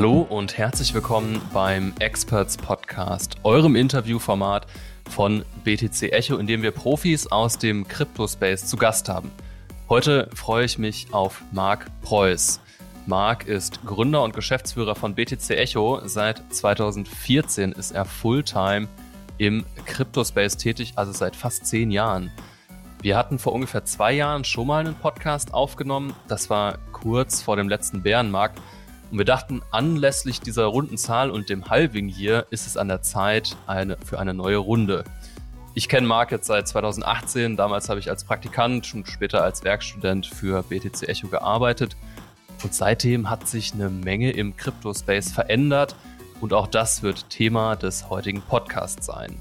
Hallo und herzlich willkommen beim Experts Podcast, eurem Interviewformat von BTC Echo, in dem wir Profis aus dem Crypto-Space zu Gast haben. Heute freue ich mich auf Marc Preuß. Marc ist Gründer und Geschäftsführer von BTC Echo. Seit 2014 ist er Fulltime im Crypto-Space tätig, also seit fast zehn Jahren. Wir hatten vor ungefähr zwei Jahren schon mal einen Podcast aufgenommen. Das war kurz vor dem letzten Bärenmarkt. Und wir dachten, anlässlich dieser runden Zahl und dem Halving hier ist es an der Zeit eine, für eine neue Runde. Ich kenne Marc jetzt seit 2018. Damals habe ich als Praktikant und später als Werkstudent für BTC Echo gearbeitet. Und seitdem hat sich eine Menge im Crypto-Space verändert. Und auch das wird Thema des heutigen Podcasts sein.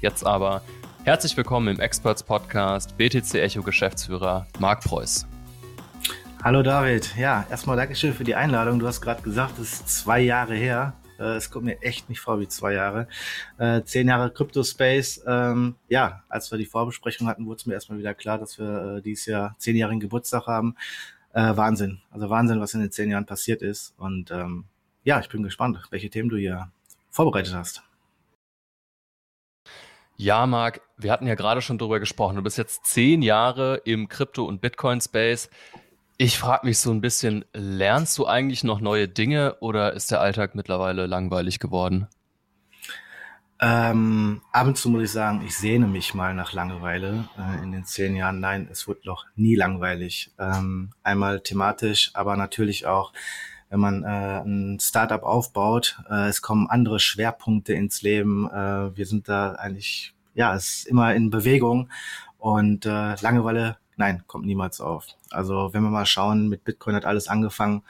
Jetzt aber Herzlich willkommen im Experts Podcast BTC Echo Geschäftsführer Marc Preuß. Hallo David. Ja, erstmal Dankeschön für die Einladung. Du hast gerade gesagt, es ist zwei Jahre her. Äh, es kommt mir echt nicht vor wie zwei Jahre. Äh, zehn Jahre Crypto Space. Ähm, ja, als wir die Vorbesprechung hatten, wurde es mir erstmal wieder klar, dass wir äh, dieses Jahr zehnjährigen Geburtstag haben. Wahnsinn. Also Wahnsinn, was in den zehn Jahren passiert ist. Und ähm, ja, ich bin gespannt, welche Themen du hier vorbereitet hast. Ja, Marc, wir hatten ja gerade schon darüber gesprochen. Du bist jetzt zehn Jahre im Krypto- und Bitcoin-Space. Ich frage mich so ein bisschen, lernst du eigentlich noch neue Dinge oder ist der Alltag mittlerweile langweilig geworden? Ähm, ab und zu muss ich sagen, ich sehne mich mal nach Langeweile äh, in den zehn Jahren. Nein, es wird noch nie langweilig. Ähm, einmal thematisch, aber natürlich auch, wenn man äh, ein Startup aufbaut. Äh, es kommen andere Schwerpunkte ins Leben. Äh, wir sind da eigentlich ja, es ist immer in Bewegung und äh, Langeweile, nein, kommt niemals auf. Also wenn wir mal schauen, mit Bitcoin hat alles angefangen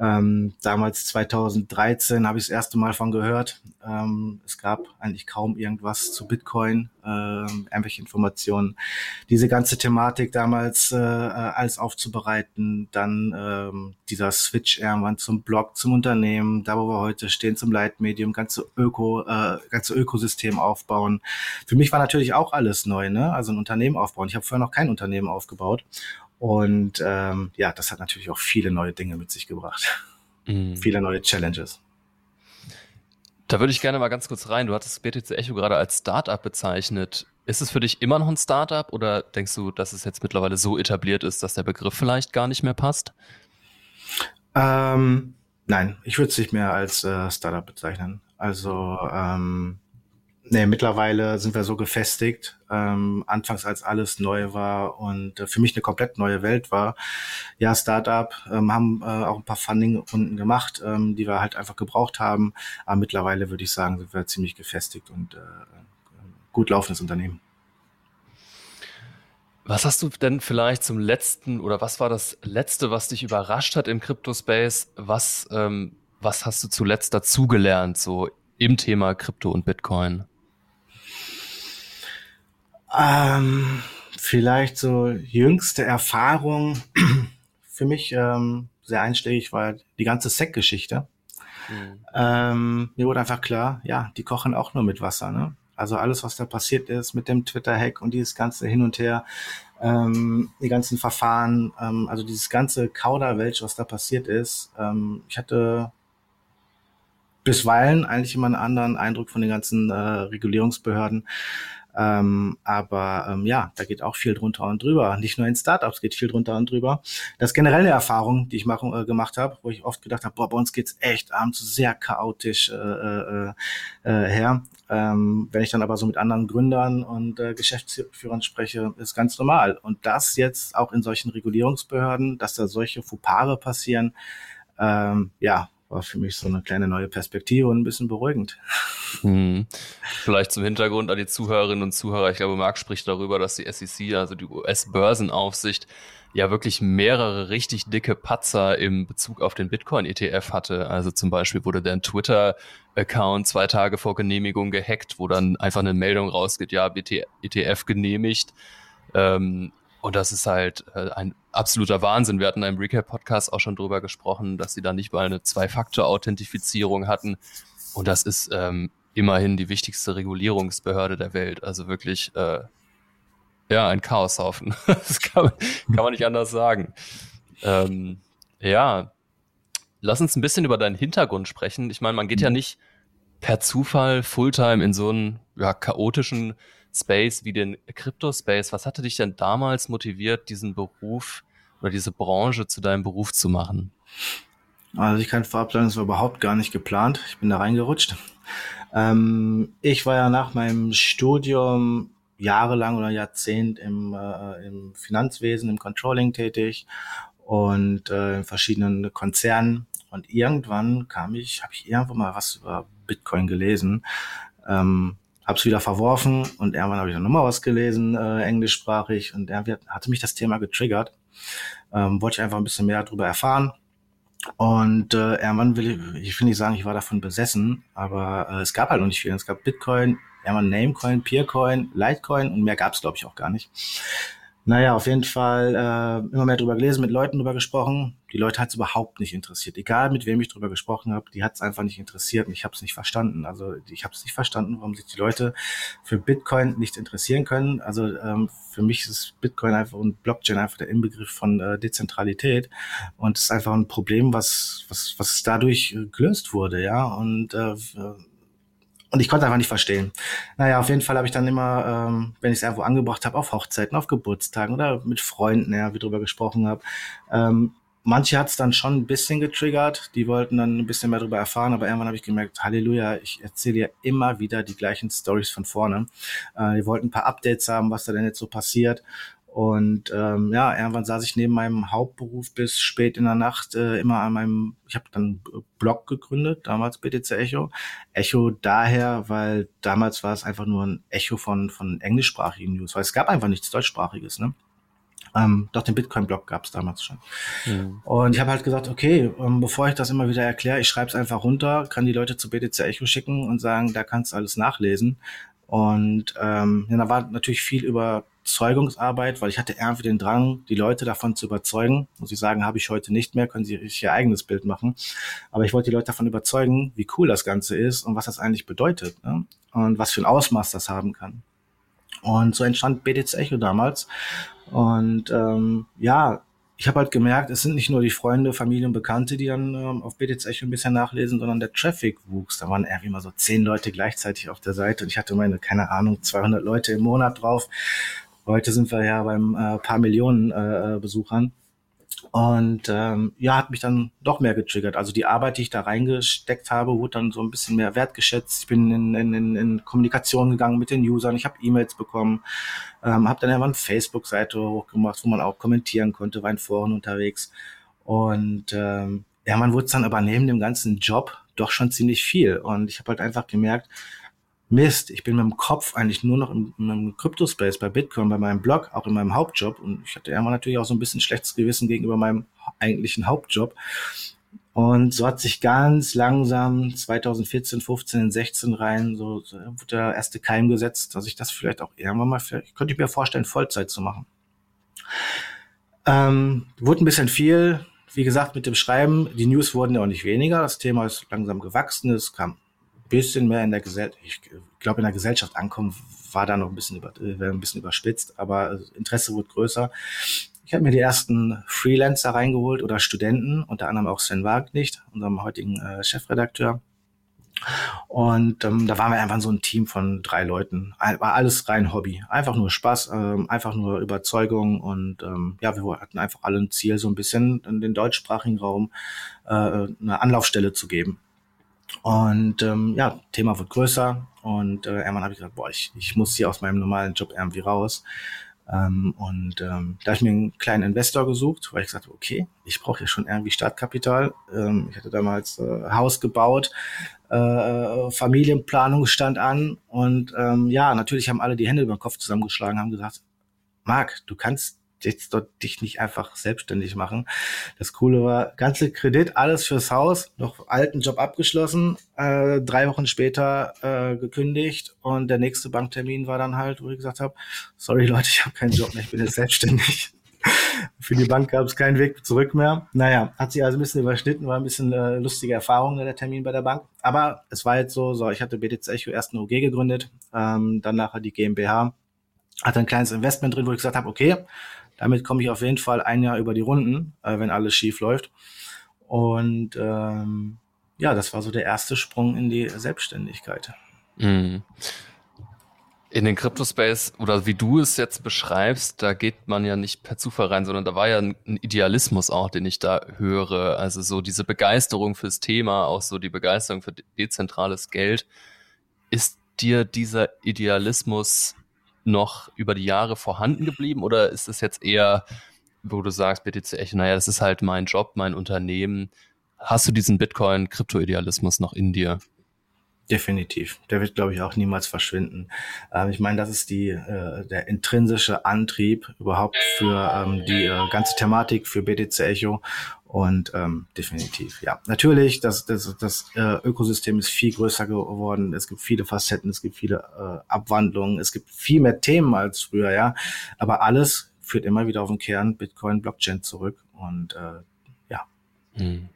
ähm, damals 2013 habe ich das erste Mal von gehört. Ähm, es gab eigentlich kaum irgendwas zu Bitcoin, ähm, irgendwelche Informationen. Diese ganze Thematik damals äh, alles aufzubereiten, dann ähm, dieser Switch irgendwann zum Blog, zum Unternehmen, da wo wir heute stehen, zum Leitmedium, ganze Öko, äh, ganze Ökosystem aufbauen. Für mich war natürlich auch alles neu, ne? Also ein Unternehmen aufbauen. Ich habe vorher noch kein Unternehmen aufgebaut und ähm, ja, das hat natürlich auch viele neue Dinge mit sich gebracht. Mhm. Viele neue Challenges. Da würde ich gerne mal ganz kurz rein. Du hattest BTC Echo gerade als Startup bezeichnet. Ist es für dich immer noch ein Startup oder denkst du, dass es jetzt mittlerweile so etabliert ist, dass der Begriff vielleicht gar nicht mehr passt? Ähm, nein, ich würde es nicht mehr als äh, Startup bezeichnen. Also ähm, Nee, mittlerweile sind wir so gefestigt. Ähm, anfangs, als alles neu war und äh, für mich eine komplett neue Welt war. Ja, Startup, ähm, haben äh, auch ein paar Funding-Runden gemacht, ähm, die wir halt einfach gebraucht haben. Aber mittlerweile würde ich sagen, sind wir ziemlich gefestigt und äh, gut laufendes Unternehmen. Was hast du denn vielleicht zum letzten oder was war das letzte, was dich überrascht hat im Crypto-Space? Was, ähm, was hast du zuletzt dazugelernt, so im Thema Krypto und Bitcoin? Ähm, vielleicht so jüngste Erfahrung für mich ähm, sehr einschlägig war die ganze Sec-Geschichte. Mhm. Ähm, mir wurde einfach klar, ja, die kochen auch nur mit Wasser. Ne? Also alles, was da passiert ist mit dem Twitter-Hack und dieses ganze Hin und Her, ähm, die ganzen Verfahren, ähm, also dieses ganze Kauderwelsch, was da passiert ist. Ähm, ich hatte bisweilen eigentlich immer einen anderen Eindruck von den ganzen äh, Regulierungsbehörden. Ähm, aber ähm, ja, da geht auch viel drunter und drüber. Nicht nur in Startups geht viel drunter und drüber. Das ist generell eine Erfahrung, die ich machen, äh, gemacht habe, wo ich oft gedacht habe, boah, bei uns geht's echt abends sehr chaotisch äh, äh, äh, her. Ähm, wenn ich dann aber so mit anderen Gründern und äh, Geschäftsführern spreche, ist ganz normal. Und das jetzt auch in solchen Regulierungsbehörden, dass da solche Fupare passieren, ähm, ja, war für mich so eine kleine neue Perspektive und ein bisschen beruhigend. Hm. Vielleicht zum Hintergrund an die Zuhörerinnen und Zuhörer. Ich glaube, Marc spricht darüber, dass die SEC, also die US-Börsenaufsicht, ja wirklich mehrere richtig dicke Patzer im Bezug auf den Bitcoin-ETF hatte. Also zum Beispiel wurde der Twitter-Account zwei Tage vor Genehmigung gehackt, wo dann einfach eine Meldung rausgeht, ja, ETF genehmigt. Ähm, und das ist halt äh, ein absoluter Wahnsinn. Wir hatten in einem Recap-Podcast auch schon drüber gesprochen, dass sie da nicht mal eine Zwei-Faktor-Authentifizierung hatten. Und das ist ähm, immerhin die wichtigste Regulierungsbehörde der Welt. Also wirklich, äh, ja, ein Chaoshaufen. das kann man, kann man nicht anders sagen. Ähm, ja, lass uns ein bisschen über deinen Hintergrund sprechen. Ich meine, man geht ja mhm. nicht per Zufall Fulltime in so einen ja, chaotischen Space wie den Crypto-Space. Was hatte dich denn damals motiviert, diesen Beruf oder diese Branche zu deinem Beruf zu machen? Also ich kann vorab sagen, das war überhaupt gar nicht geplant. Ich bin da reingerutscht. Ähm, ich war ja nach meinem Studium jahrelang oder Jahrzehnt im, äh, im Finanzwesen, im Controlling tätig und äh, in verschiedenen Konzernen. Und irgendwann kam ich, habe ich irgendwo mal was über Bitcoin gelesen, ähm, habe es wieder verworfen und irgendwann habe ich dann nochmal was gelesen, äh, englischsprachig und irgendwie hatte mich das Thema getriggert. Ähm, wollte ich einfach ein bisschen mehr darüber erfahren und äh, irgendwann will ich, ich will nicht sagen, ich war davon besessen, aber äh, es gab halt noch nicht viel. Es gab Bitcoin, irgendwann Namecoin, Peercoin, Litecoin und mehr gab es, glaube ich, auch gar nicht. Naja, auf jeden Fall äh, immer mehr drüber gelesen, mit Leuten drüber gesprochen. Die Leute hat es überhaupt nicht interessiert. Egal mit wem ich drüber gesprochen habe, die hat es einfach nicht interessiert und ich habe es nicht verstanden. Also ich habe es nicht verstanden, warum sich die Leute für Bitcoin nicht interessieren können. Also ähm, für mich ist Bitcoin einfach und Blockchain einfach der Inbegriff von äh, Dezentralität und es ist einfach ein Problem, was was was dadurch äh, gelöst wurde, ja und äh, und ich konnte einfach nicht verstehen. Naja, auf jeden Fall habe ich dann immer, ähm, wenn ich es irgendwo angebracht habe, auf Hochzeiten, auf Geburtstagen oder mit Freunden, ja, wie drüber gesprochen habe, ähm, manche hat es dann schon ein bisschen getriggert, die wollten dann ein bisschen mehr darüber erfahren, aber irgendwann habe ich gemerkt, Halleluja, ich erzähle ja immer wieder die gleichen Stories von vorne. Äh, die wollten ein paar Updates haben, was da denn jetzt so passiert. Und ähm, ja, irgendwann saß ich neben meinem Hauptberuf bis spät in der Nacht äh, immer an meinem, ich habe dann Blog gegründet, damals BTC Echo. Echo daher, weil damals war es einfach nur ein Echo von, von englischsprachigen News, weil es gab einfach nichts deutschsprachiges, ne? Ähm, doch den Bitcoin-Blog gab es damals schon. Mhm. Und ich habe halt gesagt, okay, ähm, bevor ich das immer wieder erkläre, ich schreibe es einfach runter, kann die Leute zu BTC Echo schicken und sagen, da kannst du alles nachlesen. Und ähm, ja, da war natürlich viel Überzeugungsarbeit, weil ich hatte irgendwie den Drang, die Leute davon zu überzeugen. Muss ich sagen, habe ich heute nicht mehr, können sie ihr eigenes Bild machen. Aber ich wollte die Leute davon überzeugen, wie cool das Ganze ist und was das eigentlich bedeutet ne? und was für ein Ausmaß das haben kann. Und so entstand BTC Echo damals. Und ähm, ja, ich habe halt gemerkt, es sind nicht nur die Freunde, Familie und Bekannte, die dann ähm, auf BTC Echo ein bisschen nachlesen, sondern der Traffic wuchs. Da waren irgendwie mal so zehn Leute gleichzeitig auf der Seite und ich hatte meine, keine Ahnung, 200 Leute im Monat drauf. Heute sind wir ja beim äh, paar Millionen äh, Besuchern. Und ähm, ja, hat mich dann doch mehr getriggert. Also die Arbeit, die ich da reingesteckt habe, wurde dann so ein bisschen mehr wertgeschätzt. Ich bin in, in, in, in Kommunikation gegangen mit den Usern. Ich habe E-Mails bekommen, ähm, habe dann irgendwann eine Facebook-Seite hochgemacht, wo man auch kommentieren konnte, war in Foren unterwegs. Und ähm, ja, man wurde dann aber neben dem ganzen Job doch schon ziemlich viel. Und ich habe halt einfach gemerkt, Mist, ich bin mit dem Kopf eigentlich nur noch im, im Crypto-Space, bei Bitcoin, bei meinem Blog, auch in meinem Hauptjob. Und ich hatte immer natürlich auch so ein bisschen schlechtes Gewissen gegenüber meinem eigentlichen Hauptjob. Und so hat sich ganz langsam 2014, 15, 16 rein, so, so wurde der erste Keim gesetzt, dass ich das vielleicht auch irgendwann mal, vielleicht, könnte ich mir vorstellen, Vollzeit zu machen. Ähm, wurde ein bisschen viel, wie gesagt, mit dem Schreiben. Die News wurden ja auch nicht weniger. Das Thema ist langsam gewachsen. Es kam bisschen mehr in der Gesellschaft, ich glaube, in der Gesellschaft ankommen, war da noch ein bisschen, über, äh, ein bisschen überspitzt, aber Interesse wurde größer. Ich habe mir die ersten Freelancer reingeholt oder Studenten, unter anderem auch Sven Wagenknecht, unserem heutigen äh, Chefredakteur. Und ähm, da waren wir einfach so ein Team von drei Leuten. War alles rein Hobby. Einfach nur Spaß, ähm, einfach nur Überzeugung und ähm, ja, wir hatten einfach alle ein Ziel, so ein bisschen in den deutschsprachigen Raum äh, eine Anlaufstelle zu geben. Und ähm, ja, Thema wird größer und äh, irgendwann habe ich gesagt, boah, ich, ich muss hier aus meinem normalen Job irgendwie raus. Ähm, und ähm, da habe ich mir einen kleinen Investor gesucht, weil ich gesagt habe, okay, ich brauche ja schon irgendwie Startkapital. Ähm, ich hatte damals äh, Haus gebaut, äh, Familienplanung stand an und ähm, ja, natürlich haben alle die Hände über den Kopf zusammengeschlagen, haben gesagt, Marc, du kannst jetzt dort dich nicht einfach selbstständig machen. Das Coole war, ganze Kredit, alles fürs Haus, noch alten Job abgeschlossen, äh, drei Wochen später äh, gekündigt und der nächste Banktermin war dann halt, wo ich gesagt habe, sorry Leute, ich habe keinen Job mehr, ich bin jetzt selbstständig. Für die Bank gab es keinen Weg zurück mehr. Naja, hat sich also ein bisschen überschnitten, war ein bisschen äh, lustige Erfahrung der Termin bei der Bank. Aber es war jetzt so, so ich hatte BTC Echo erst eine OG gegründet, ähm, dann nachher die GmbH, hatte ein kleines Investment drin, wo ich gesagt habe, okay, damit komme ich auf jeden Fall ein Jahr über die Runden, äh, wenn alles schief läuft. Und ähm, ja, das war so der erste Sprung in die Selbstständigkeit. Mhm. In den Crypto-Space oder wie du es jetzt beschreibst, da geht man ja nicht per Zufall rein, sondern da war ja ein Idealismus auch, den ich da höre. Also so diese Begeisterung fürs Thema, auch so die Begeisterung für dezentrales Geld. Ist dir dieser Idealismus noch über die Jahre vorhanden geblieben oder ist es jetzt eher, wo du sagst, BTC Echo, naja, das ist halt mein Job, mein Unternehmen. Hast du diesen Bitcoin-Krypto-Idealismus noch in dir? Definitiv. Der wird, glaube ich, auch niemals verschwinden. Ähm, ich meine, das ist die, äh, der intrinsische Antrieb überhaupt für ähm, die äh, ganze Thematik für BTC Echo. Und ähm, definitiv, ja. Natürlich, das, das, das äh, Ökosystem ist viel größer geworden. Es gibt viele Facetten, es gibt viele äh, Abwandlungen, es gibt viel mehr Themen als früher, ja. Aber alles führt immer wieder auf den Kern Bitcoin, Blockchain zurück. Und äh, ja. Hm.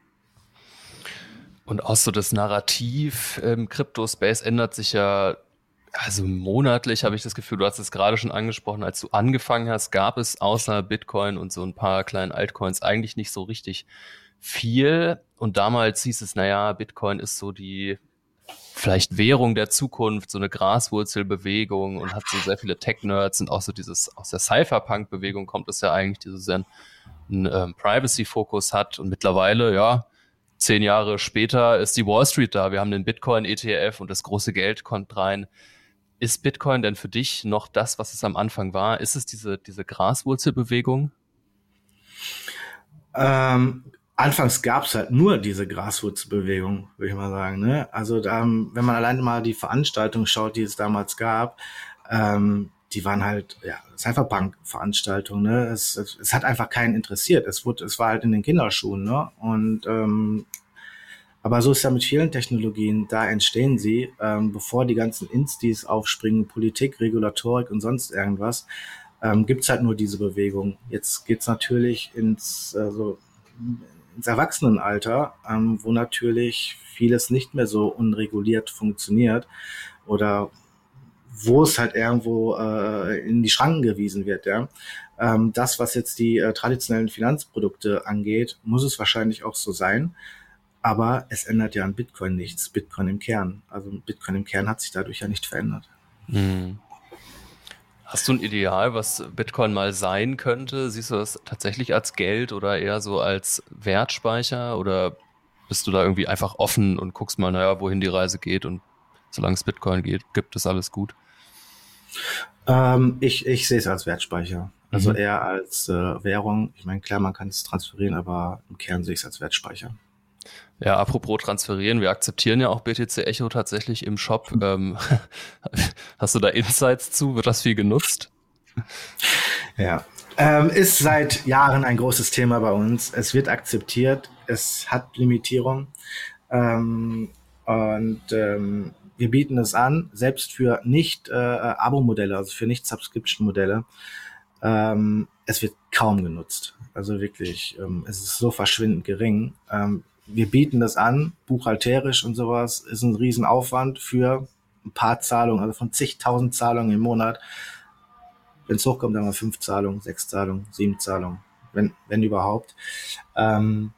Und auch so das Narrativ im Crypto-Space ändert sich ja, also monatlich habe ich das Gefühl, du hast es gerade schon angesprochen, als du angefangen hast, gab es außer Bitcoin und so ein paar kleinen Altcoins eigentlich nicht so richtig viel. Und damals hieß es, naja, Bitcoin ist so die vielleicht Währung der Zukunft, so eine Graswurzelbewegung und hat so sehr viele Tech-Nerds und auch so dieses, aus der Cypherpunk-Bewegung kommt es ja eigentlich, die so einen, einen ähm, Privacy-Fokus hat und mittlerweile, ja, zehn Jahre später ist die Wall Street da. Wir haben den Bitcoin-ETF und das große Geld kommt rein. Ist Bitcoin denn für dich noch das, was es am Anfang war? Ist es diese, diese Graswurzelbewegung? Ähm, anfangs gab es halt nur diese Graswurzelbewegung, würde ich mal sagen. Ne? Also da, wenn man allein mal die Veranstaltung schaut, die es damals gab, ähm, die waren halt, ja, Cypherpunk-Veranstaltungen, ne? Es, es, es, hat einfach keinen interessiert. Es wurde, es war halt in den Kinderschuhen, ne? Und ähm, aber so ist ja mit vielen Technologien, da entstehen sie, ähm, bevor die ganzen Instis aufspringen, Politik, Regulatorik und sonst irgendwas, ähm, gibt halt nur diese Bewegung. Jetzt geht's natürlich ins, äh, so, ins Erwachsenenalter, ähm, wo natürlich vieles nicht mehr so unreguliert funktioniert oder wo es halt irgendwo äh, in die Schranken gewiesen wird. Ja. Ähm, das, was jetzt die äh, traditionellen Finanzprodukte angeht, muss es wahrscheinlich auch so sein. Aber es ändert ja an Bitcoin nichts. Bitcoin im Kern. Also Bitcoin im Kern hat sich dadurch ja nicht verändert. Hm. Hast du ein Ideal, was Bitcoin mal sein könnte? Siehst du das tatsächlich als Geld oder eher so als Wertspeicher? Oder bist du da irgendwie einfach offen und guckst mal, naja, wohin die Reise geht und solange es Bitcoin geht, gibt es alles gut? Ähm, ich ich sehe es als Wertspeicher. Also mhm. eher als äh, Währung. Ich meine, klar, man kann es transferieren, aber im Kern sehe ich es als Wertspeicher. Ja, apropos transferieren, wir akzeptieren ja auch BTC Echo tatsächlich im Shop. Ähm, hast du da Insights zu? Wird das viel genutzt? Ja, ähm, ist seit Jahren ein großes Thema bei uns. Es wird akzeptiert, es hat Limitierung. Ähm, und ähm, wir bieten es an, selbst für nicht äh, Abo-Modelle, also für nicht Subscription-Modelle. Ähm, es wird kaum genutzt. Also wirklich, ähm, es ist so verschwindend gering. Ähm, wir bieten das an, buchhalterisch und sowas, ist ein Riesenaufwand für ein paar Zahlungen, also von zigtausend Zahlungen im Monat. Wenn es hochkommt, dann mal fünf Zahlungen, sechs Zahlungen, sieben Zahlungen, wenn, wenn überhaupt. Ähm,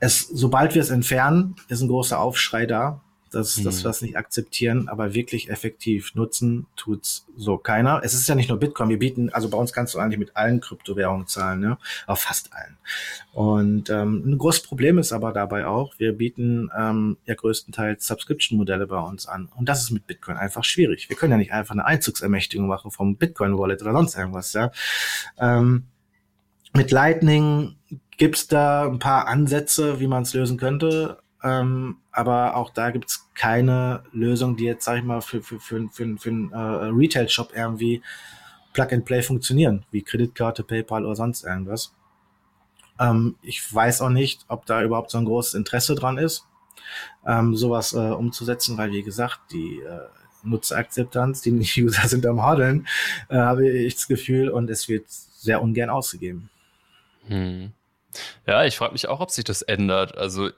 es, sobald wir es entfernen, ist ein großer Aufschrei da dass, mhm. dass wir das nicht akzeptieren, aber wirklich effektiv nutzen tut's so keiner. Es ist ja nicht nur Bitcoin, wir bieten, also bei uns kannst du eigentlich mit allen Kryptowährungen zahlen, ne? auf fast allen. Und ähm, ein großes Problem ist aber dabei auch, wir bieten ähm, ja größtenteils Subscription-Modelle bei uns an. Und das ist mit Bitcoin einfach schwierig. Wir können ja nicht einfach eine Einzugsermächtigung machen vom Bitcoin-Wallet oder sonst irgendwas. Ja? Ähm, mit Lightning gibt's da ein paar Ansätze, wie man es lösen könnte. Ähm, aber auch da gibt's keine Lösung, die jetzt, sag ich mal, für, für, für, für, für einen äh, Retail-Shop irgendwie Plug and Play funktionieren, wie Kreditkarte, PayPal oder sonst irgendwas. Ähm, ich weiß auch nicht, ob da überhaupt so ein großes Interesse dran ist, ähm, sowas äh, umzusetzen, weil wie gesagt, die äh, Nutzerakzeptanz, die User sind am Hodeln, äh, habe ich das Gefühl, und es wird sehr ungern ausgegeben. Hm. Ja, ich frage mich auch, ob sich das ändert. Also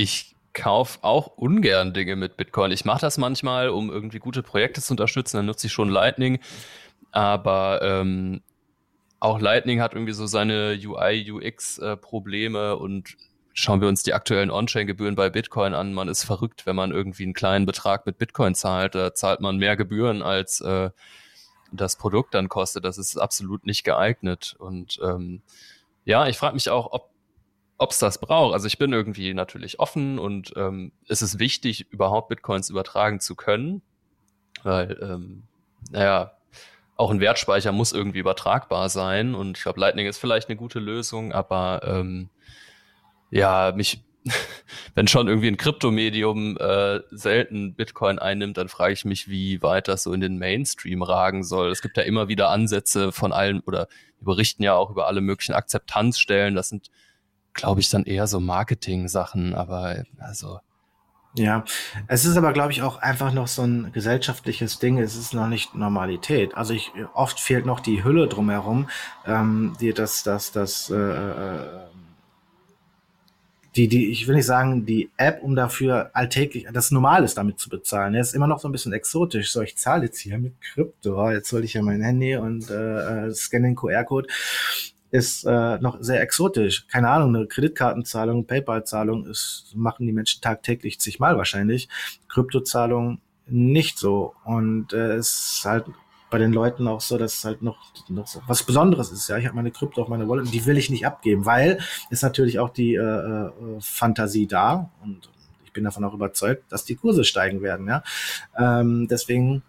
ich kaufe auch ungern Dinge mit Bitcoin. Ich mache das manchmal, um irgendwie gute Projekte zu unterstützen. Dann nutze ich schon Lightning. Aber ähm, auch Lightning hat irgendwie so seine UI, UX-Probleme äh, und schauen wir uns die aktuellen On-Chain-Gebühren bei Bitcoin an. Man ist verrückt, wenn man irgendwie einen kleinen Betrag mit Bitcoin zahlt. Da zahlt man mehr Gebühren als äh, das Produkt dann kostet. Das ist absolut nicht geeignet. Und ähm, ja, ich frage mich auch, ob ob es das braucht. Also ich bin irgendwie natürlich offen und ähm, es ist wichtig, überhaupt Bitcoins übertragen zu können, weil, ähm, naja, auch ein Wertspeicher muss irgendwie übertragbar sein und ich glaube, Lightning ist vielleicht eine gute Lösung, aber ähm, ja, mich, wenn schon irgendwie ein Kryptomedium äh, selten Bitcoin einnimmt, dann frage ich mich, wie weit das so in den Mainstream ragen soll. Es gibt ja immer wieder Ansätze von allen oder die berichten ja auch über alle möglichen Akzeptanzstellen. Das sind glaube ich, dann eher so Marketing-Sachen, aber also. Ja, es ist aber, glaube ich, auch einfach noch so ein gesellschaftliches Ding. Es ist noch nicht Normalität. Also ich oft fehlt noch die Hülle drumherum, ähm, die das, das, das, äh, äh, die, die, ich will nicht sagen, die App, um dafür alltäglich das Normal ist, damit zu bezahlen. Er ist immer noch so ein bisschen exotisch. So, ich zahle jetzt hier mit Krypto. Jetzt hole ich ja mein Handy und äh, äh scanne den QR-Code ist äh, noch sehr exotisch. Keine Ahnung, eine Kreditkartenzahlung, PayPal-Zahlung ist, machen die Menschen tagtäglich zigmal wahrscheinlich. Kryptozahlung nicht so. Und äh, es ist halt bei den Leuten auch so, dass es halt noch, noch so was Besonderes ist. Ja, ich habe meine Krypto auf meiner Wallet und die will ich nicht abgeben, weil ist natürlich auch die äh, äh, Fantasie da und ich bin davon auch überzeugt, dass die Kurse steigen werden. Ja, ähm, deswegen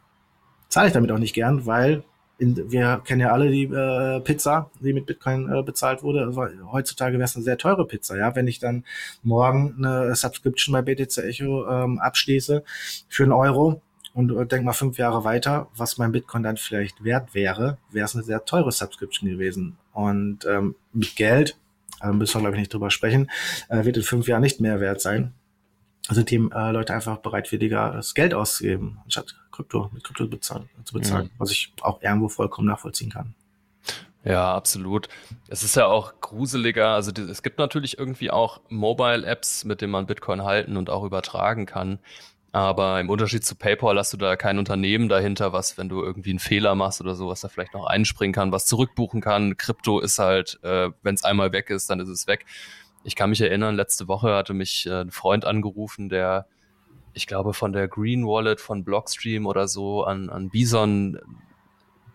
zahle ich damit auch nicht gern, weil in, wir kennen ja alle die äh, Pizza, die mit Bitcoin äh, bezahlt wurde. Also, heutzutage wäre es eine sehr teure Pizza, ja. Wenn ich dann morgen eine Subscription bei BTC Echo ähm, abschließe für einen Euro und äh, denk mal fünf Jahre weiter, was mein Bitcoin dann vielleicht wert wäre, wäre es eine sehr teure Subscription gewesen. Und ähm, mit Geld, äh, müssen wir glaube ich nicht drüber sprechen, äh, wird in fünf Jahren nicht mehr wert sein sind die äh, Leute einfach bereitwilliger, das Geld auszugeben, anstatt Krypto, mit Krypto bezahlen, zu bezahlen, mhm. was ich auch irgendwo vollkommen nachvollziehen kann. Ja, absolut. Es ist ja auch gruseliger. Also es gibt natürlich irgendwie auch Mobile-Apps, mit denen man Bitcoin halten und auch übertragen kann. Aber im Unterschied zu PayPal hast du da kein Unternehmen dahinter, was, wenn du irgendwie einen Fehler machst oder so, was da vielleicht noch einspringen kann, was zurückbuchen kann. Krypto ist halt, äh, wenn es einmal weg ist, dann ist es weg ich kann mich erinnern, letzte Woche hatte mich äh, ein Freund angerufen, der, ich glaube, von der Green Wallet von Blockstream oder so an, an Bison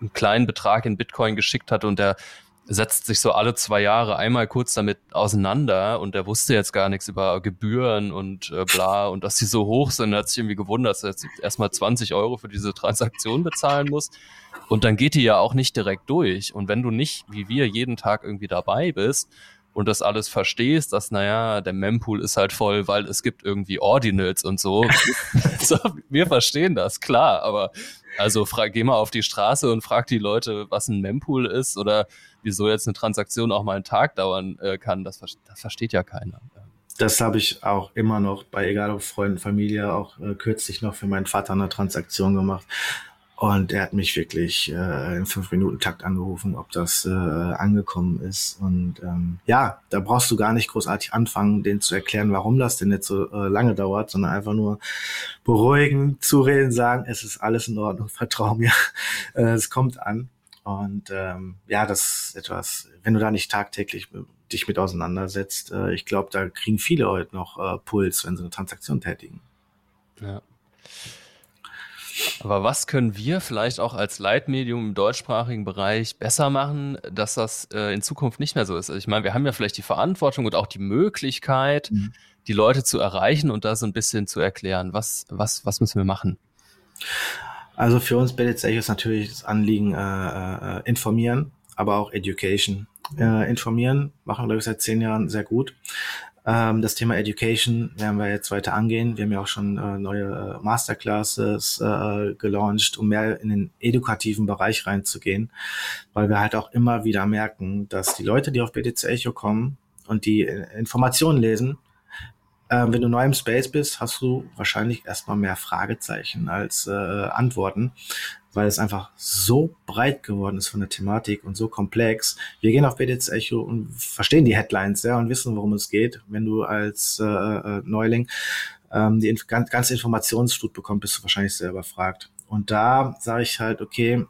einen kleinen Betrag in Bitcoin geschickt hat und der setzt sich so alle zwei Jahre einmal kurz damit auseinander und der wusste jetzt gar nichts über Gebühren und äh, bla und dass die so hoch sind, er hat sich irgendwie gewundert, dass er jetzt erstmal 20 Euro für diese Transaktion bezahlen muss. Und dann geht die ja auch nicht direkt durch. Und wenn du nicht, wie wir, jeden Tag irgendwie dabei bist, und das alles verstehst, dass, naja, der Mempool ist halt voll, weil es gibt irgendwie Ordinals und so. so wir verstehen das, klar, aber also frag, geh mal auf die Straße und frag die Leute, was ein Mempool ist oder wieso jetzt eine Transaktion auch mal einen Tag dauern äh, kann. Das, das versteht ja keiner. Das habe ich auch immer noch bei egal ob Freunden, Familie, auch äh, kürzlich noch für meinen Vater eine Transaktion gemacht. Und er hat mich wirklich äh, im Fünf-Minuten-Takt angerufen, ob das äh, angekommen ist. Und ähm, ja, da brauchst du gar nicht großartig anfangen, denen zu erklären, warum das denn jetzt so äh, lange dauert, sondern einfach nur beruhigen, zureden, sagen, es ist alles in Ordnung, vertrau mir, äh, es kommt an. Und ähm, ja, das ist etwas, wenn du da nicht tagtäglich dich mit auseinandersetzt, äh, ich glaube, da kriegen viele heute noch äh, Puls, wenn sie eine Transaktion tätigen. Ja. Aber was können wir vielleicht auch als Leitmedium im deutschsprachigen Bereich besser machen, dass das äh, in Zukunft nicht mehr so ist? Also ich meine, wir haben ja vielleicht die Verantwortung und auch die Möglichkeit, mhm. die Leute zu erreichen und da so ein bisschen zu erklären. Was, was, was müssen wir machen? Also für uns BDC ist natürlich das Anliegen äh, äh, informieren, aber auch Education. Äh, informieren machen, glaube ich, seit zehn Jahren sehr gut. Ähm, das Thema Education werden wir jetzt weiter angehen. Wir haben ja auch schon äh, neue äh, Masterclasses äh, gelauncht, um mehr in den edukativen Bereich reinzugehen, weil wir halt auch immer wieder merken, dass die Leute, die auf BTC Echo kommen und die äh, Informationen lesen, äh, wenn du neu im Space bist, hast du wahrscheinlich erstmal mehr Fragezeichen als äh, Antworten, weil es einfach so breit geworden ist von der Thematik und so komplex. Wir gehen auf BTC Echo und verstehen die Headlines ja und wissen, worum es geht. Wenn du als äh, äh, Neuling ähm, die ganze Informationsflut bekommst, bist du wahrscheinlich sehr überfragt. Und da sage ich halt, okay,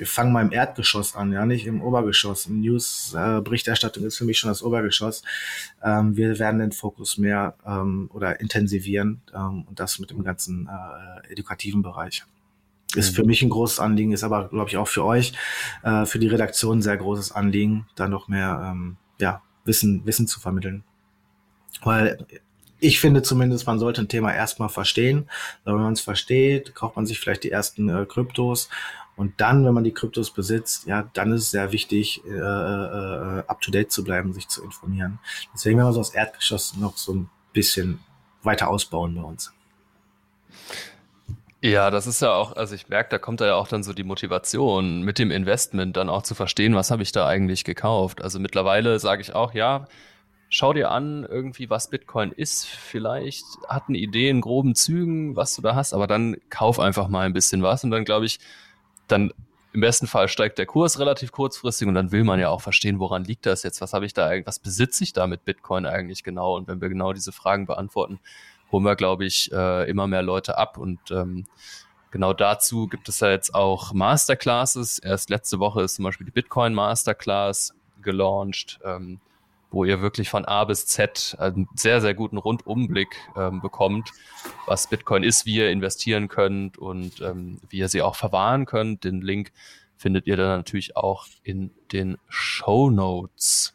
wir fangen mal im Erdgeschoss an, ja, nicht im Obergeschoss. News-Berichterstattung äh, ist für mich schon das Obergeschoss. Ähm, wir werden den Fokus mehr ähm, oder intensivieren ähm, und das mit dem ganzen äh, edukativen Bereich. Ist mhm. für mich ein großes Anliegen, ist aber, glaube ich, auch für euch, äh, für die Redaktion ein sehr großes Anliegen, da noch mehr ähm, ja, Wissen, Wissen zu vermitteln. Weil ich finde zumindest, man sollte ein Thema erstmal verstehen. Wenn man es versteht, kauft man sich vielleicht die ersten äh, Kryptos und dann, wenn man die Kryptos besitzt, ja, dann ist es sehr wichtig, äh, äh, up-to-date zu bleiben, sich zu informieren. Deswegen werden wir so das Erdgeschoss noch so ein bisschen weiter ausbauen bei uns. Ja, das ist ja auch, also ich merke, da kommt da ja auch dann so die Motivation mit dem Investment dann auch zu verstehen, was habe ich da eigentlich gekauft. Also mittlerweile sage ich auch, ja, schau dir an, irgendwie, was Bitcoin ist. Vielleicht hat eine Idee in groben Zügen, was du da hast, aber dann kauf einfach mal ein bisschen was und dann glaube ich, dann im besten Fall steigt der Kurs relativ kurzfristig und dann will man ja auch verstehen, woran liegt das jetzt? Was habe ich da eigentlich, was besitze ich da mit Bitcoin eigentlich genau? Und wenn wir genau diese Fragen beantworten, holen wir, glaube ich, äh, immer mehr Leute ab. Und ähm, genau dazu gibt es ja jetzt auch Masterclasses. Erst letzte Woche ist zum Beispiel die Bitcoin Masterclass gelauncht. Ähm, wo ihr wirklich von A bis Z einen sehr, sehr guten Rundumblick ähm, bekommt, was Bitcoin ist, wie ihr investieren könnt und ähm, wie ihr sie auch verwahren könnt. Den Link findet ihr dann natürlich auch in den Show Notes.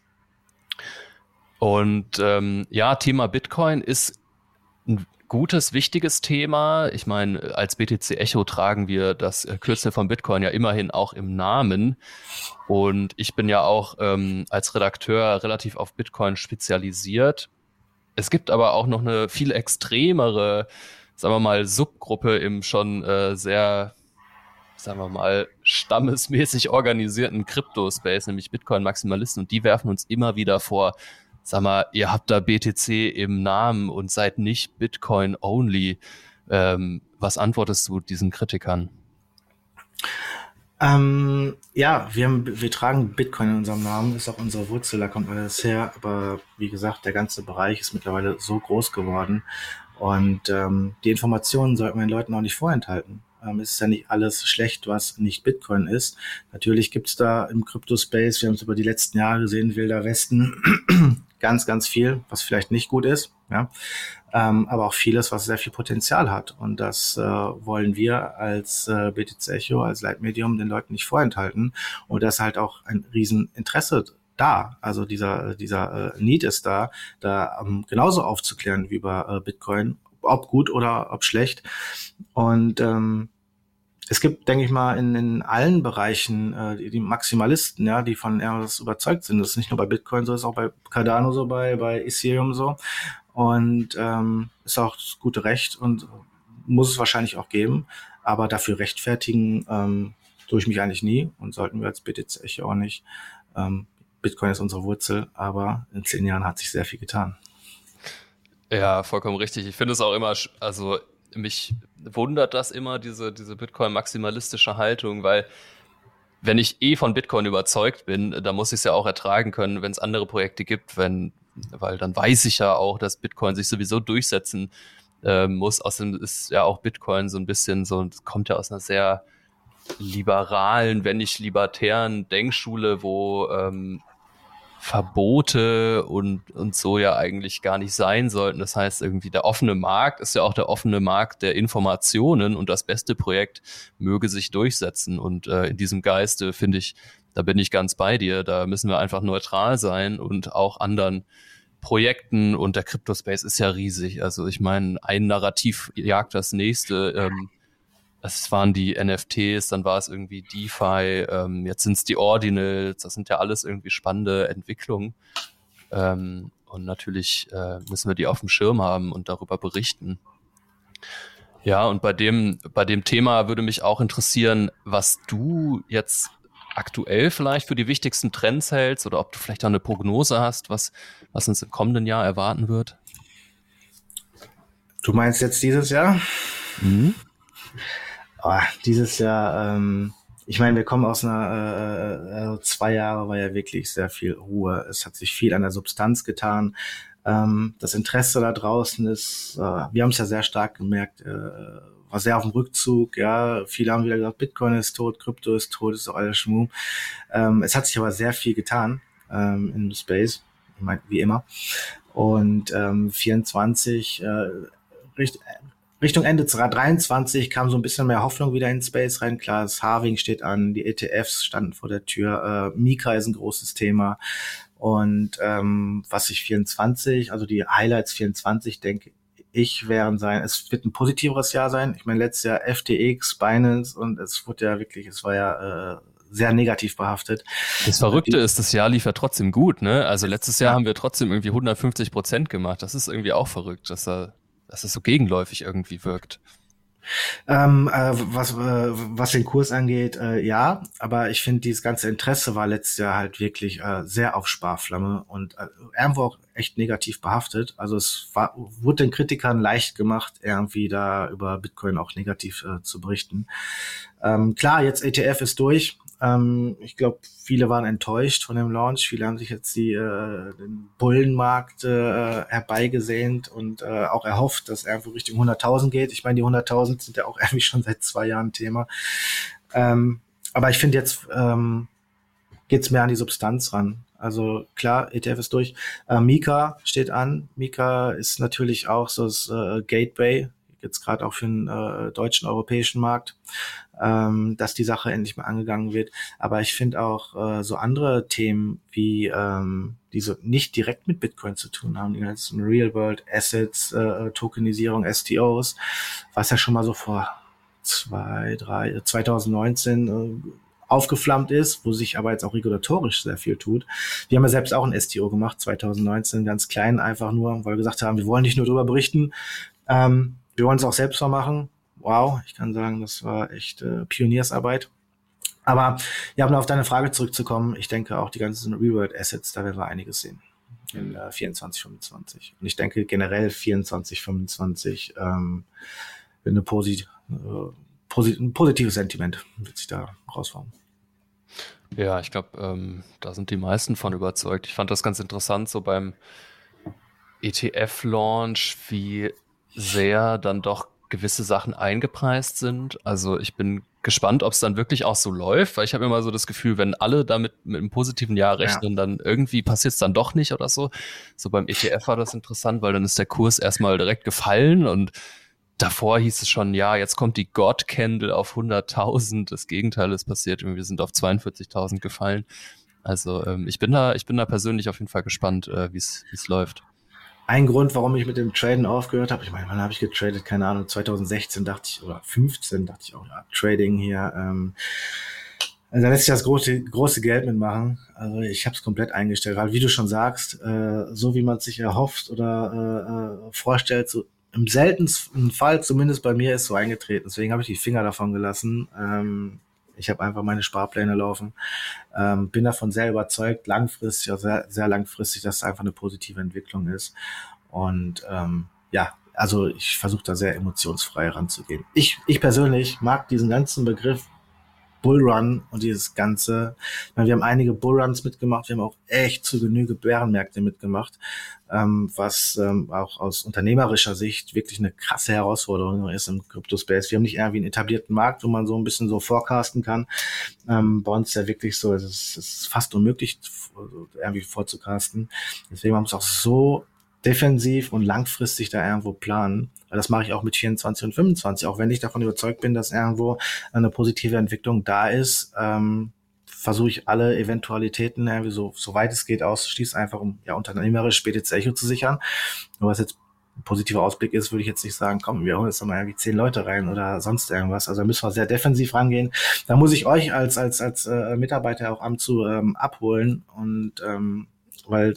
Und ähm, ja, Thema Bitcoin ist ein gutes, wichtiges Thema. Ich meine, als BTC Echo tragen wir das äh, Kürzel von Bitcoin ja immerhin auch im Namen. Und ich bin ja auch ähm, als Redakteur relativ auf Bitcoin spezialisiert. Es gibt aber auch noch eine viel extremere, sagen wir mal, Subgruppe im schon äh, sehr, sagen wir mal, stammesmäßig organisierten Crypto-Space, nämlich Bitcoin-Maximalisten. Und die werfen uns immer wieder vor, sag mal, ihr habt da BTC im Namen und seid nicht Bitcoin only. Ähm, was antwortest du diesen Kritikern? Ähm, ja, wir, haben, wir tragen Bitcoin in unserem Namen, ist auch unsere Wurzel, da kommt alles her. Aber wie gesagt, der ganze Bereich ist mittlerweile so groß geworden. Und ähm, die Informationen sollten wir den Leuten auch nicht vorenthalten. Ähm, es ist ja nicht alles schlecht, was nicht Bitcoin ist. Natürlich gibt's da im Crypto-Space, wir haben es über die letzten Jahre gesehen, Wilder Westen, ganz, ganz viel, was vielleicht nicht gut ist, ja, ähm, aber auch vieles, was sehr viel Potenzial hat. Und das äh, wollen wir als äh, BTC Echo, als Leitmedium den Leuten nicht vorenthalten. Und das ist halt auch ein Rieseninteresse da. Also dieser, dieser äh, Need ist da, da ähm, genauso aufzuklären wie über äh, Bitcoin, ob gut oder ob schlecht. Und ähm, es gibt, denke ich mal, in, in allen Bereichen äh, die, die Maximalisten, ja, die von irgendwas überzeugt sind. Das ist nicht nur bei Bitcoin so, ist auch bei Cardano so, bei, bei Ethereum so. Und ähm, ist auch das gute Recht und muss es wahrscheinlich auch geben. Aber dafür rechtfertigen ähm, tue ich mich eigentlich nie und sollten wir als BTC auch nicht. Ähm, Bitcoin ist unsere Wurzel, aber in zehn Jahren hat sich sehr viel getan. Ja, vollkommen richtig. Ich finde es auch immer, also mich wundert das immer, diese, diese Bitcoin-maximalistische Haltung, weil wenn ich eh von Bitcoin überzeugt bin, dann muss ich es ja auch ertragen können, wenn es andere Projekte gibt, wenn, weil dann weiß ich ja auch, dass Bitcoin sich sowieso durchsetzen äh, muss. Außerdem ist ja auch Bitcoin so ein bisschen so, kommt ja aus einer sehr liberalen, wenn nicht libertären Denkschule, wo ähm, Verbote und, und so ja eigentlich gar nicht sein sollten. Das heißt, irgendwie der offene Markt ist ja auch der offene Markt der Informationen und das beste Projekt möge sich durchsetzen. Und äh, in diesem Geiste finde ich, da bin ich ganz bei dir. Da müssen wir einfach neutral sein und auch anderen Projekten und der Crypto-Space ist ja riesig. Also ich meine, ein Narrativ jagt das nächste. Ähm, es waren die NFTs, dann war es irgendwie DeFi, ähm, jetzt sind es die Ordinals, das sind ja alles irgendwie spannende Entwicklungen. Ähm, und natürlich äh, müssen wir die auf dem Schirm haben und darüber berichten. Ja, und bei dem, bei dem Thema würde mich auch interessieren, was du jetzt aktuell vielleicht für die wichtigsten Trends hältst oder ob du vielleicht auch eine Prognose hast, was, was uns im kommenden Jahr erwarten wird. Du meinst jetzt dieses Jahr? Mhm oh, dieses Jahr, ähm, ich meine, wir kommen aus einer, äh, äh, zwei Jahre war ja wirklich sehr viel Ruhe. Es hat sich viel an der Substanz getan. Ähm, das Interesse da draußen ist, äh, wir haben es ja sehr stark gemerkt, äh, war sehr auf dem Rückzug. Ja, viele haben wieder gesagt, Bitcoin ist tot, Krypto ist tot, ist doch alles Schmuh. Ähm, es hat sich aber sehr viel getan ähm, im Space, wie immer. Und ähm, 24 äh, Richt Richtung Ende 23 kam so ein bisschen mehr Hoffnung wieder in Space rein. Klar, das Harving steht an, die ETFs standen vor der Tür, äh, Mika ist ein großes Thema. Und ähm, was ich 24, also die Highlights 24, denke ich, werden sein, es wird ein positiveres Jahr sein. Ich meine, letztes Jahr FTX, Binance und es wurde ja wirklich, es war ja äh, sehr negativ behaftet. Das Verrückte ist, das Jahr lief ja trotzdem gut, ne? Also letztes Jahr haben wir trotzdem irgendwie 150 Prozent gemacht. Das ist irgendwie auch verrückt, dass er, dass es so gegenläufig irgendwie wirkt. Ähm, äh, was, äh, was den Kurs angeht, äh, ja, aber ich finde, dieses ganze Interesse war letztes Jahr halt wirklich äh, sehr auf Sparflamme und äh, irgendwo auch echt negativ behaftet. Also es war, wurde den Kritikern leicht gemacht, irgendwie da über Bitcoin auch negativ äh, zu berichten. Ähm, klar, jetzt ETF ist durch. Ähm, ich glaube, viele waren enttäuscht von dem Launch. Viele haben sich jetzt die, äh, den Bullenmarkt äh, herbeigesehnt und äh, auch erhofft, dass er irgendwo Richtung 100.000 geht. Ich meine, die 100.000 sind ja auch irgendwie schon seit zwei Jahren Thema. Ähm, aber ich finde jetzt ähm, geht mehr an die Substanz ran. Also klar, ETF ist durch. Äh, Mika steht an. Mika ist natürlich auch so das äh, Gateway jetzt gerade auch für den äh, deutschen, europäischen Markt, ähm, dass die Sache endlich mal angegangen wird. Aber ich finde auch äh, so andere Themen, wie ähm, die so nicht direkt mit Bitcoin zu tun haben, die ganzen Real-World Assets, äh, Tokenisierung, STOs, was ja schon mal so vor zwei, drei, 2019 äh, aufgeflammt ist, wo sich aber jetzt auch regulatorisch sehr viel tut. Wir haben ja selbst auch ein STO gemacht, 2019, ganz klein, einfach nur, weil wir gesagt haben, wir wollen nicht nur darüber berichten, ähm, wir wollen es auch selbst mal machen. Wow, ich kann sagen, das war echt äh, Pioniersarbeit. Aber ja, um auf deine Frage zurückzukommen, ich denke auch die ganzen Reworld Assets, da werden wir einiges sehen in äh, 24, 25. Und ich denke generell 24, 25 ähm, eine posit äh, posit ein positives Sentiment wird sich da rausformen. Ja, ich glaube, ähm, da sind die meisten von überzeugt. Ich fand das ganz interessant, so beim ETF-Launch, wie sehr dann doch gewisse Sachen eingepreist sind. Also ich bin gespannt, ob es dann wirklich auch so läuft, weil ich habe immer so das Gefühl, wenn alle damit mit einem positiven Jahr rechnen, ja. dann irgendwie passiert es dann doch nicht oder so. So beim ETF war das interessant, weil dann ist der Kurs erstmal direkt gefallen und davor hieß es schon, ja, jetzt kommt die God Candle auf 100.000. Das Gegenteil ist passiert, wir sind auf 42.000 gefallen. Also ähm, ich bin da, ich bin da persönlich auf jeden Fall gespannt, äh, wie es läuft ein Grund, warum ich mit dem Traden aufgehört habe. Ich meine, wann habe ich getradet? Keine Ahnung, 2016 dachte ich, oder 15 dachte ich auch, ja, Trading hier. Ähm, also da lässt sich das große, große Geld mitmachen. Also ich habe es komplett eingestellt, weil wie du schon sagst, äh, so wie man sich erhofft oder äh, äh, vorstellt, so im seltensten Fall, zumindest bei mir, ist so eingetreten. Deswegen habe ich die Finger davon gelassen. Ähm, ich habe einfach meine Sparpläne laufen. Ähm, bin davon sehr überzeugt, langfristig, sehr, sehr langfristig, dass es einfach eine positive Entwicklung ist. Und ähm, ja, also ich versuche da sehr emotionsfrei ranzugehen. Ich, ich persönlich mag diesen ganzen Begriff Bullrun und dieses Ganze. Meine, wir haben einige Bullruns mitgemacht, wir haben auch echt zu Genüge Bärenmärkte mitgemacht, ähm, was ähm, auch aus unternehmerischer Sicht wirklich eine krasse Herausforderung ist im Crypto-Space. Wir haben nicht irgendwie einen etablierten Markt, wo man so ein bisschen so forecasten kann. Ähm, bei uns ist ja wirklich so, es ist, es ist fast unmöglich, irgendwie vorzucasten. Deswegen haben wir uns auch so defensiv und langfristig da irgendwo planen. Das mache ich auch mit 24 und 25, auch wenn ich davon überzeugt bin, dass irgendwo eine positive Entwicklung da ist. Ähm, versuche ich alle Eventualitäten irgendwie so, so weit es geht auszuschließen, einfach um ja unternehmerisch BTC Echo zu sichern. Nur was jetzt ein positiver Ausblick ist, würde ich jetzt nicht sagen, komm, wir holen jetzt mal irgendwie zehn Leute rein oder sonst irgendwas. Also da müssen wir sehr defensiv rangehen. Da muss ich euch als als als äh, Mitarbeiter auch am zu ähm, abholen und ähm, weil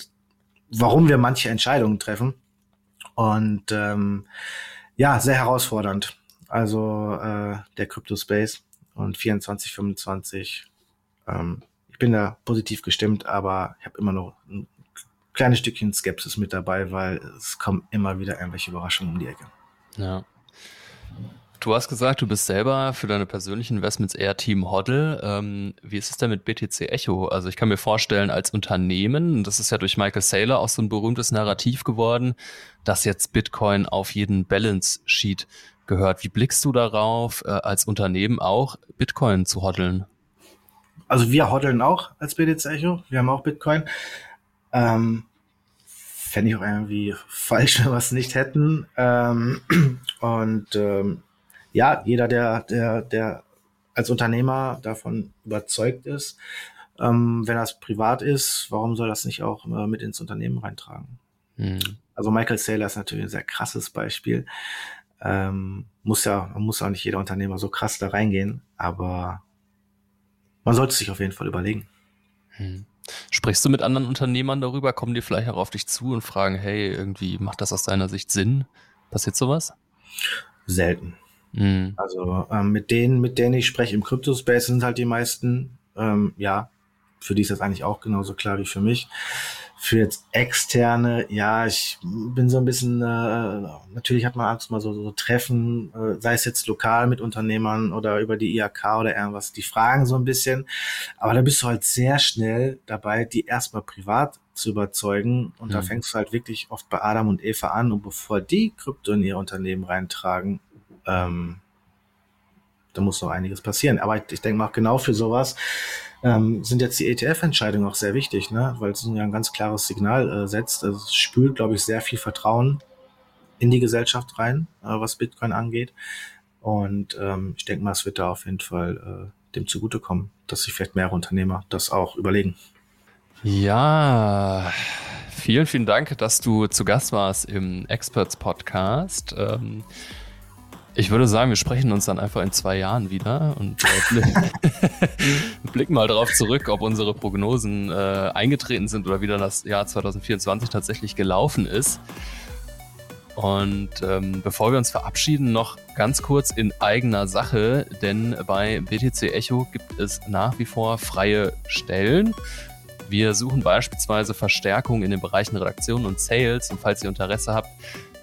warum wir manche Entscheidungen treffen. Und ähm, ja, sehr herausfordernd. Also äh, der Crypto Space und 24, 25. Ähm, ich bin da positiv gestimmt, aber ich habe immer noch ein kleines Stückchen Skepsis mit dabei, weil es kommen immer wieder irgendwelche Überraschungen um die Ecke. Ja. Du hast gesagt, du bist selber für deine persönlichen Investments eher Team Hoddle. Ähm, wie ist es denn mit BTC Echo? Also ich kann mir vorstellen, als Unternehmen, das ist ja durch Michael Saylor auch so ein berühmtes Narrativ geworden, dass jetzt Bitcoin auf jeden Balance Sheet gehört. Wie blickst du darauf, äh, als Unternehmen auch Bitcoin zu hoddeln? Also wir hoddeln auch als BTC Echo. Wir haben auch Bitcoin. Ähm, Fände ich auch irgendwie falsch, wenn wir es nicht hätten. Ähm, und ähm, ja, jeder, der, der, der als Unternehmer davon überzeugt ist, ähm, wenn das privat ist, warum soll das nicht auch äh, mit ins Unternehmen reintragen? Hm. Also Michael Saylor ist natürlich ein sehr krasses Beispiel. Ähm, muss ja, muss auch nicht jeder Unternehmer so krass da reingehen, aber man sollte sich auf jeden Fall überlegen. Hm. Sprichst du mit anderen Unternehmern darüber? Kommen die vielleicht auch auf dich zu und fragen, hey, irgendwie macht das aus deiner Sicht Sinn? Passiert sowas? Selten. Mhm. Also ähm, mit denen, mit denen ich spreche im Crypto-Space sind halt die meisten, ähm, ja, für die ist das eigentlich auch genauso klar wie für mich. Für jetzt externe, ja, ich bin so ein bisschen, äh, natürlich hat man abends mal so, so Treffen, äh, sei es jetzt lokal mit Unternehmern oder über die IAK oder irgendwas, die fragen so ein bisschen, aber da bist du halt sehr schnell dabei, die erstmal privat zu überzeugen und mhm. da fängst du halt wirklich oft bei Adam und Eva an und bevor die Krypto in ihr Unternehmen reintragen, ähm, da muss noch einiges passieren. Aber ich, ich denke mal, genau für sowas ähm, sind jetzt die ETF-Entscheidungen auch sehr wichtig, ne? weil es ein ganz klares Signal äh, setzt. Es spült, glaube ich, sehr viel Vertrauen in die Gesellschaft rein, äh, was Bitcoin angeht. Und ähm, ich denke mal, es wird da auf jeden Fall äh, dem zugutekommen, dass sich vielleicht mehrere Unternehmer das auch überlegen. Ja, vielen, vielen Dank, dass du zu Gast warst im Experts Podcast. Ähm, ich würde sagen, wir sprechen uns dann einfach in zwei Jahren wieder und äh, blicken mal darauf zurück, ob unsere Prognosen äh, eingetreten sind oder wieder das Jahr 2024 tatsächlich gelaufen ist. Und ähm, bevor wir uns verabschieden, noch ganz kurz in eigener Sache, denn bei BTC Echo gibt es nach wie vor freie Stellen. Wir suchen beispielsweise Verstärkung in den Bereichen Redaktion und Sales. Und falls ihr Interesse habt,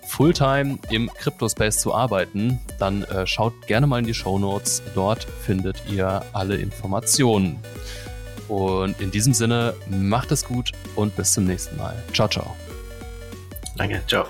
Fulltime im Crypto-Space zu arbeiten, dann äh, schaut gerne mal in die Show Notes. Dort findet ihr alle Informationen. Und in diesem Sinne, macht es gut und bis zum nächsten Mal. Ciao, ciao. Danke, ciao.